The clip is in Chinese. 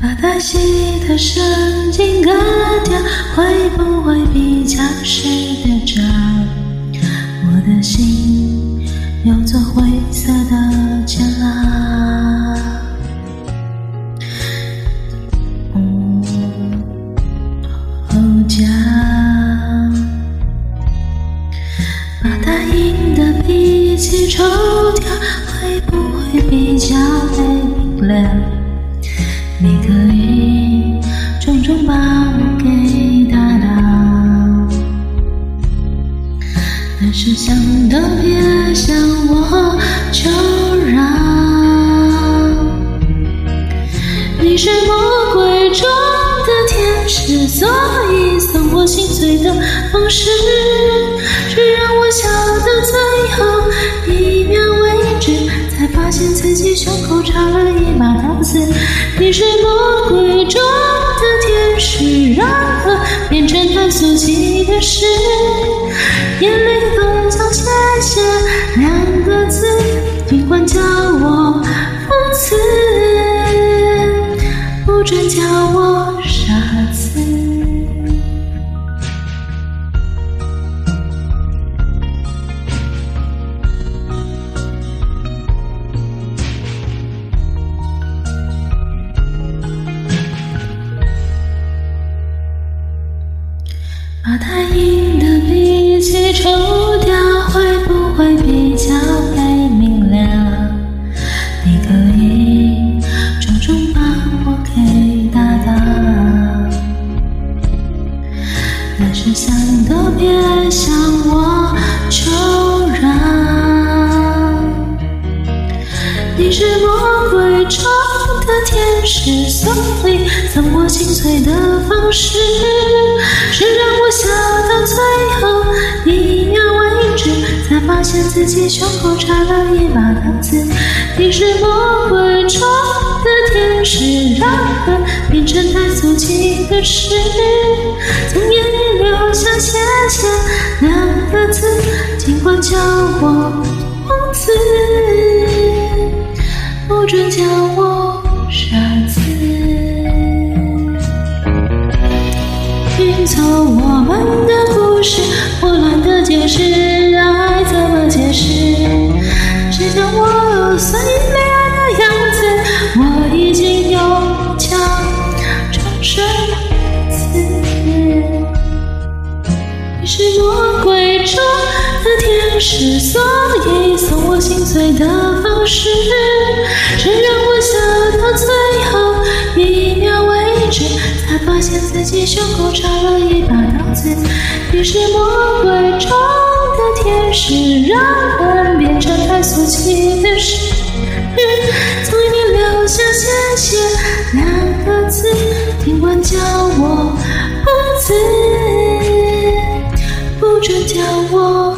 黛西的神经割掉，会不会比较舍得着？我的心有座灰色的监牢。嗯，后脚把大印的脾气抽掉，会不会比较被明了？你可以重重把我给打倒，但是想都别想我求饶。你是魔鬼中的天使，所以送我心碎的方式，己胸口插了一把刀子。你是魔鬼中的天使，让恨变成太俗气的事，眼泪都将谢谢两个字，尽管叫我疯子，不准叫我想都别想我求饶。你是魔鬼中的天使，所以送我心碎的方式。是让我笑到最后一秒为止，才发现自己胸口插了一把刀子。你是魔鬼中的天使，然而变成太俗气的事，从眼想写下两个字，尽管叫我王子，不准叫我天使，所以送我心碎的方式，是让我笑到最后一秒为止。才发现自己胸口插了一把刀子。你是魔鬼中的天使，让恨变成太俗气的事，从你留下谢谢两个字，尽管叫我疯子，不准叫我